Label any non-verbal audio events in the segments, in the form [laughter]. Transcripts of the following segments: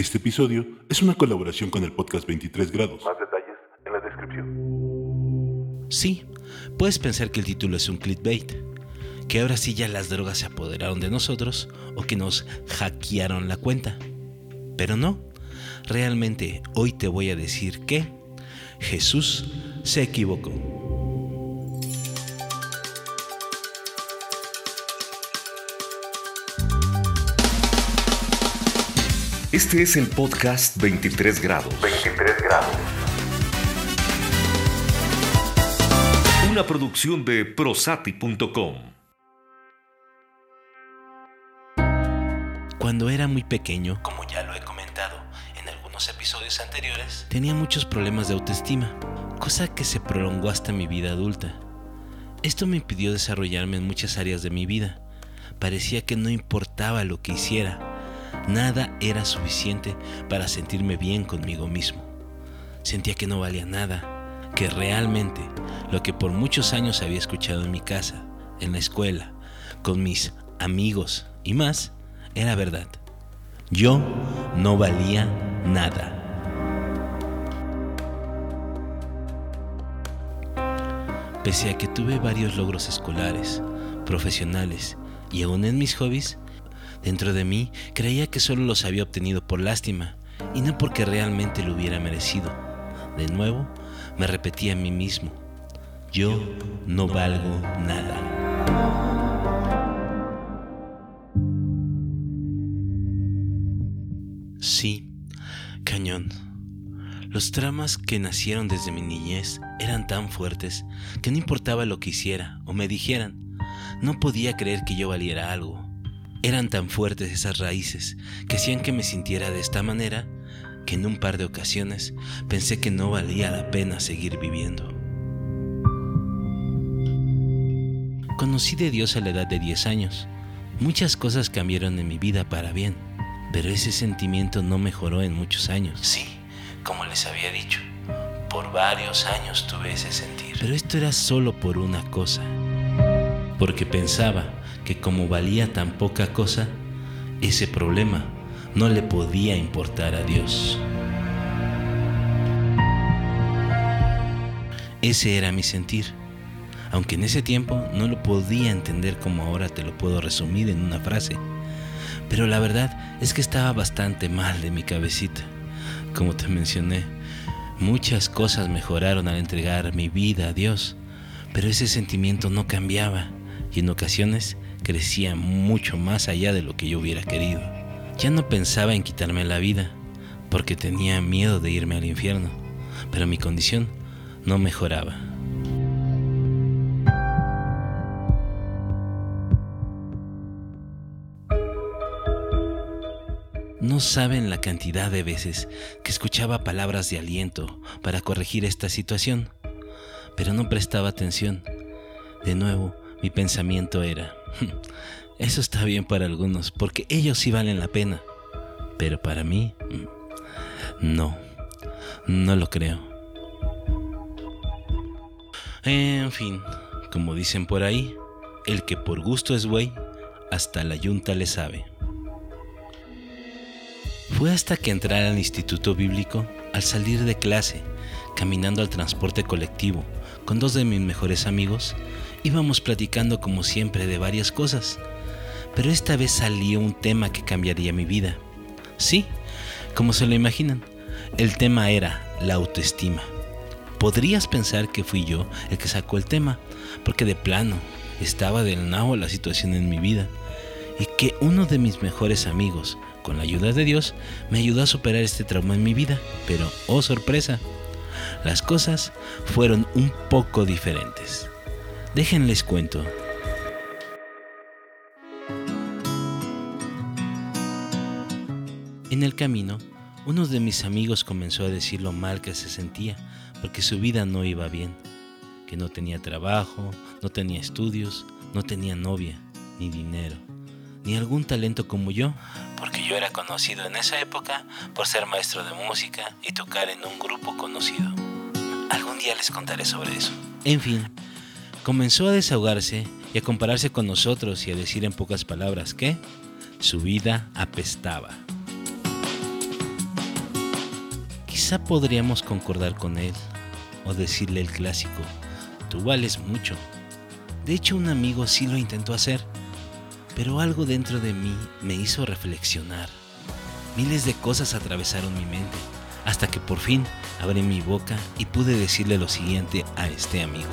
Este episodio es una colaboración con el podcast 23 grados. Más detalles en la descripción. Sí, puedes pensar que el título es un clickbait, que ahora sí ya las drogas se apoderaron de nosotros o que nos hackearon la cuenta. Pero no, realmente hoy te voy a decir que Jesús se equivocó. Este es el podcast 23 grados. 23 grados. Una producción de prosati.com. Cuando era muy pequeño, como ya lo he comentado en algunos episodios anteriores, tenía muchos problemas de autoestima, cosa que se prolongó hasta mi vida adulta. Esto me impidió desarrollarme en muchas áreas de mi vida. Parecía que no importaba lo que hiciera, Nada era suficiente para sentirme bien conmigo mismo. Sentía que no valía nada, que realmente lo que por muchos años había escuchado en mi casa, en la escuela, con mis amigos y más, era verdad. Yo no valía nada. Pese a que tuve varios logros escolares, profesionales y aún en mis hobbies, Dentro de mí creía que solo los había obtenido por lástima y no porque realmente lo hubiera merecido. De nuevo, me repetía a mí mismo, yo no valgo nada. Sí, cañón. Los tramas que nacieron desde mi niñez eran tan fuertes que no importaba lo que hiciera o me dijeran, no podía creer que yo valiera algo eran tan fuertes esas raíces que hacían que me sintiera de esta manera que en un par de ocasiones pensé que no valía la pena seguir viviendo. Conocí de Dios a la edad de 10 años. Muchas cosas cambiaron en mi vida para bien, pero ese sentimiento no mejoró en muchos años. Sí, como les había dicho, por varios años tuve ese sentir. Pero esto era solo por una cosa, porque pensaba que como valía tan poca cosa, ese problema no le podía importar a Dios. Ese era mi sentir, aunque en ese tiempo no lo podía entender como ahora te lo puedo resumir en una frase. Pero la verdad es que estaba bastante mal de mi cabecita. Como te mencioné, muchas cosas mejoraron al entregar mi vida a Dios, pero ese sentimiento no cambiaba y en ocasiones crecía mucho más allá de lo que yo hubiera querido. Ya no pensaba en quitarme la vida, porque tenía miedo de irme al infierno, pero mi condición no mejoraba. No saben la cantidad de veces que escuchaba palabras de aliento para corregir esta situación, pero no prestaba atención. De nuevo, mi pensamiento era, [laughs] eso está bien para algunos, porque ellos sí valen la pena, pero para mí, no, no lo creo. En fin, como dicen por ahí, el que por gusto es güey, hasta la yunta le sabe. Fue hasta que entrara al instituto bíblico, al salir de clase, caminando al transporte colectivo, con dos de mis mejores amigos, íbamos platicando como siempre de varias cosas, pero esta vez salió un tema que cambiaría mi vida. Sí, como se lo imaginan, el tema era la autoestima. Podrías pensar que fui yo el que sacó el tema, porque de plano estaba del nabo la situación en mi vida, y que uno de mis mejores amigos, con la ayuda de Dios, me ayudó a superar este trauma en mi vida, pero, oh sorpresa, las cosas fueron un poco diferentes. Déjenles cuento. En el camino, uno de mis amigos comenzó a decir lo mal que se sentía porque su vida no iba bien, que no tenía trabajo, no tenía estudios, no tenía novia, ni dinero, ni algún talento como yo, porque yo era conocido en esa época por ser maestro de música y tocar en un grupo conocido. Algún día les contaré sobre eso. En fin, comenzó a desahogarse y a compararse con nosotros y a decir en pocas palabras que su vida apestaba. Quizá podríamos concordar con él o decirle el clásico, tú vales mucho. De hecho, un amigo sí lo intentó hacer, pero algo dentro de mí me hizo reflexionar. Miles de cosas atravesaron mi mente, hasta que por fin abrí mi boca y pude decirle lo siguiente a este amigo.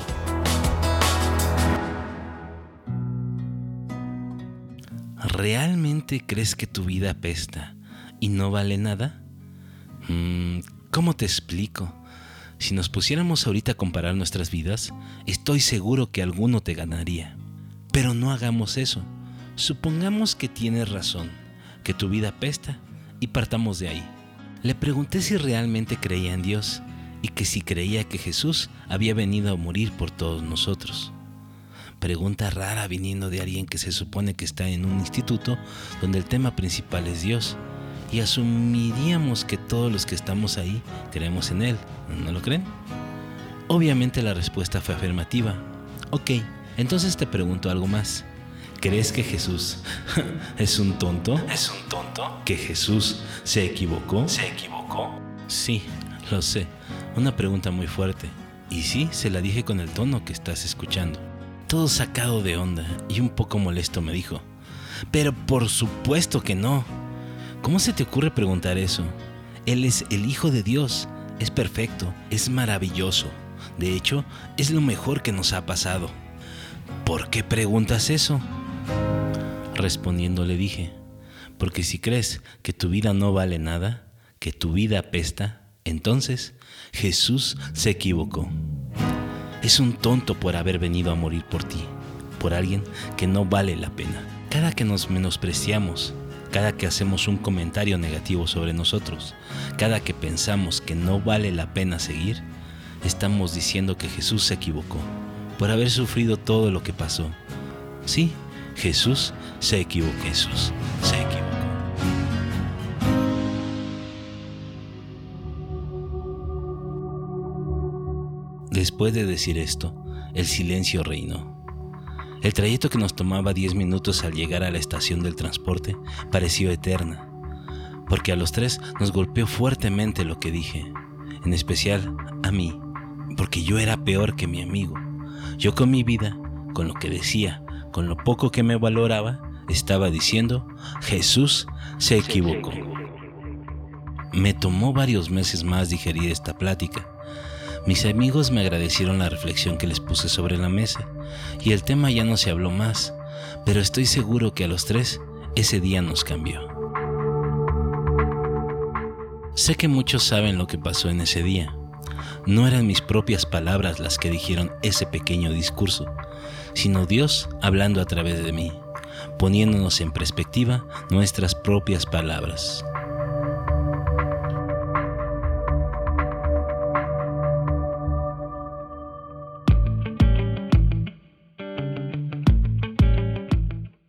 ¿Realmente crees que tu vida apesta y no vale nada? Mm, ¿Cómo te explico? Si nos pusiéramos ahorita a comparar nuestras vidas, estoy seguro que alguno te ganaría. Pero no hagamos eso. Supongamos que tienes razón, que tu vida apesta y partamos de ahí. Le pregunté si realmente creía en Dios y que si creía que Jesús había venido a morir por todos nosotros. Pregunta rara viniendo de alguien que se supone que está en un instituto donde el tema principal es Dios. Y asumiríamos que todos los que estamos ahí creemos en Él, ¿no lo creen? Obviamente la respuesta fue afirmativa. Ok, entonces te pregunto algo más. ¿Crees que Jesús [laughs] es un tonto? ¿Es un tonto? ¿Que Jesús se equivocó? ¿Se equivocó? Sí, lo sé. Una pregunta muy fuerte. Y sí, se la dije con el tono que estás escuchando. Todo sacado de onda y un poco molesto me dijo. Pero por supuesto que no. ¿Cómo se te ocurre preguntar eso? Él es el Hijo de Dios. Es perfecto, es maravilloso. De hecho, es lo mejor que nos ha pasado. ¿Por qué preguntas eso? Respondiendo le dije, porque si crees que tu vida no vale nada, que tu vida apesta, entonces Jesús se equivocó. Es un tonto por haber venido a morir por ti, por alguien que no vale la pena. Cada que nos menospreciamos, cada que hacemos un comentario negativo sobre nosotros, cada que pensamos que no vale la pena seguir, estamos diciendo que Jesús se equivocó por haber sufrido todo lo que pasó. Sí, Jesús se equivocó. Jesús. Después de decir esto, el silencio reinó. El trayecto que nos tomaba 10 minutos al llegar a la estación del transporte pareció eterna, porque a los tres nos golpeó fuertemente lo que dije, en especial a mí, porque yo era peor que mi amigo. Yo con mi vida, con lo que decía, con lo poco que me valoraba, estaba diciendo, Jesús se equivocó. Me tomó varios meses más digerir esta plática. Mis amigos me agradecieron la reflexión que les puse sobre la mesa y el tema ya no se habló más, pero estoy seguro que a los tres ese día nos cambió. Sé que muchos saben lo que pasó en ese día. No eran mis propias palabras las que dijeron ese pequeño discurso, sino Dios hablando a través de mí, poniéndonos en perspectiva nuestras propias palabras.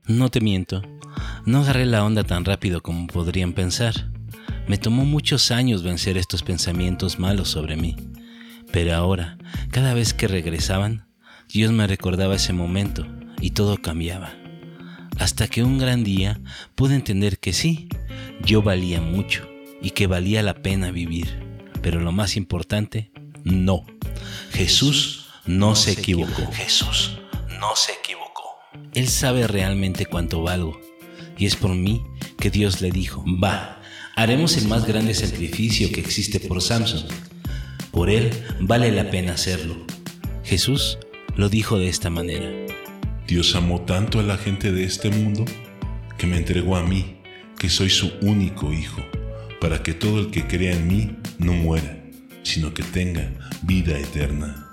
No te miento, no agarré la onda tan rápido como podrían pensar. Me tomó muchos años vencer estos pensamientos malos sobre mí. Pero ahora, cada vez que regresaban, Dios me recordaba ese momento y todo cambiaba. Hasta que un gran día pude entender que sí, yo valía mucho y que valía la pena vivir. Pero lo más importante, no. Jesús no, se equivocó. Jesús no se equivocó. Él sabe realmente cuánto valgo. Y es por mí que Dios le dijo, va, haremos el más grande sacrificio que existe por Samson. Por él vale la pena hacerlo. Jesús lo dijo de esta manera. Dios amó tanto a la gente de este mundo que me entregó a mí, que soy su único hijo, para que todo el que crea en mí no muera, sino que tenga vida eterna.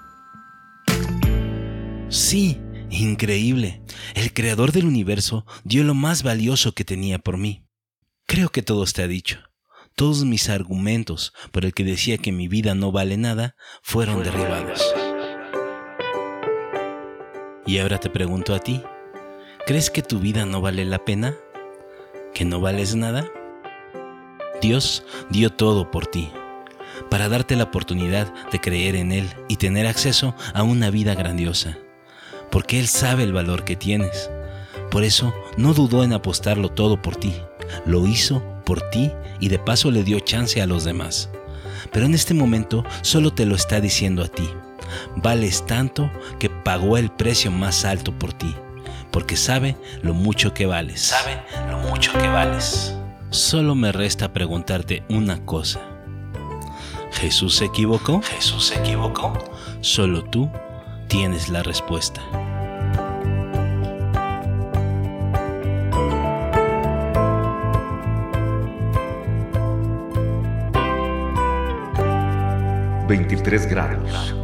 Sí, increíble. El creador del universo dio lo más valioso que tenía por mí. Creo que todo está dicho. Todos mis argumentos por el que decía que mi vida no vale nada fueron derribados. Y ahora te pregunto a ti, ¿crees que tu vida no vale la pena? ¿Que no vales nada? Dios dio todo por ti, para darte la oportunidad de creer en Él y tener acceso a una vida grandiosa, porque Él sabe el valor que tienes. Por eso no dudó en apostarlo todo por ti, lo hizo por ti y de paso le dio chance a los demás. pero en este momento solo te lo está diciendo a ti. Vales tanto que pagó el precio más alto por ti, porque sabe lo mucho que vales. Sabe lo mucho que vales. Solo me resta preguntarte una cosa. ¿Jesús se equivocó? ¿Jesús se equivocó? Solo tú tienes la respuesta. Veintitrés grados.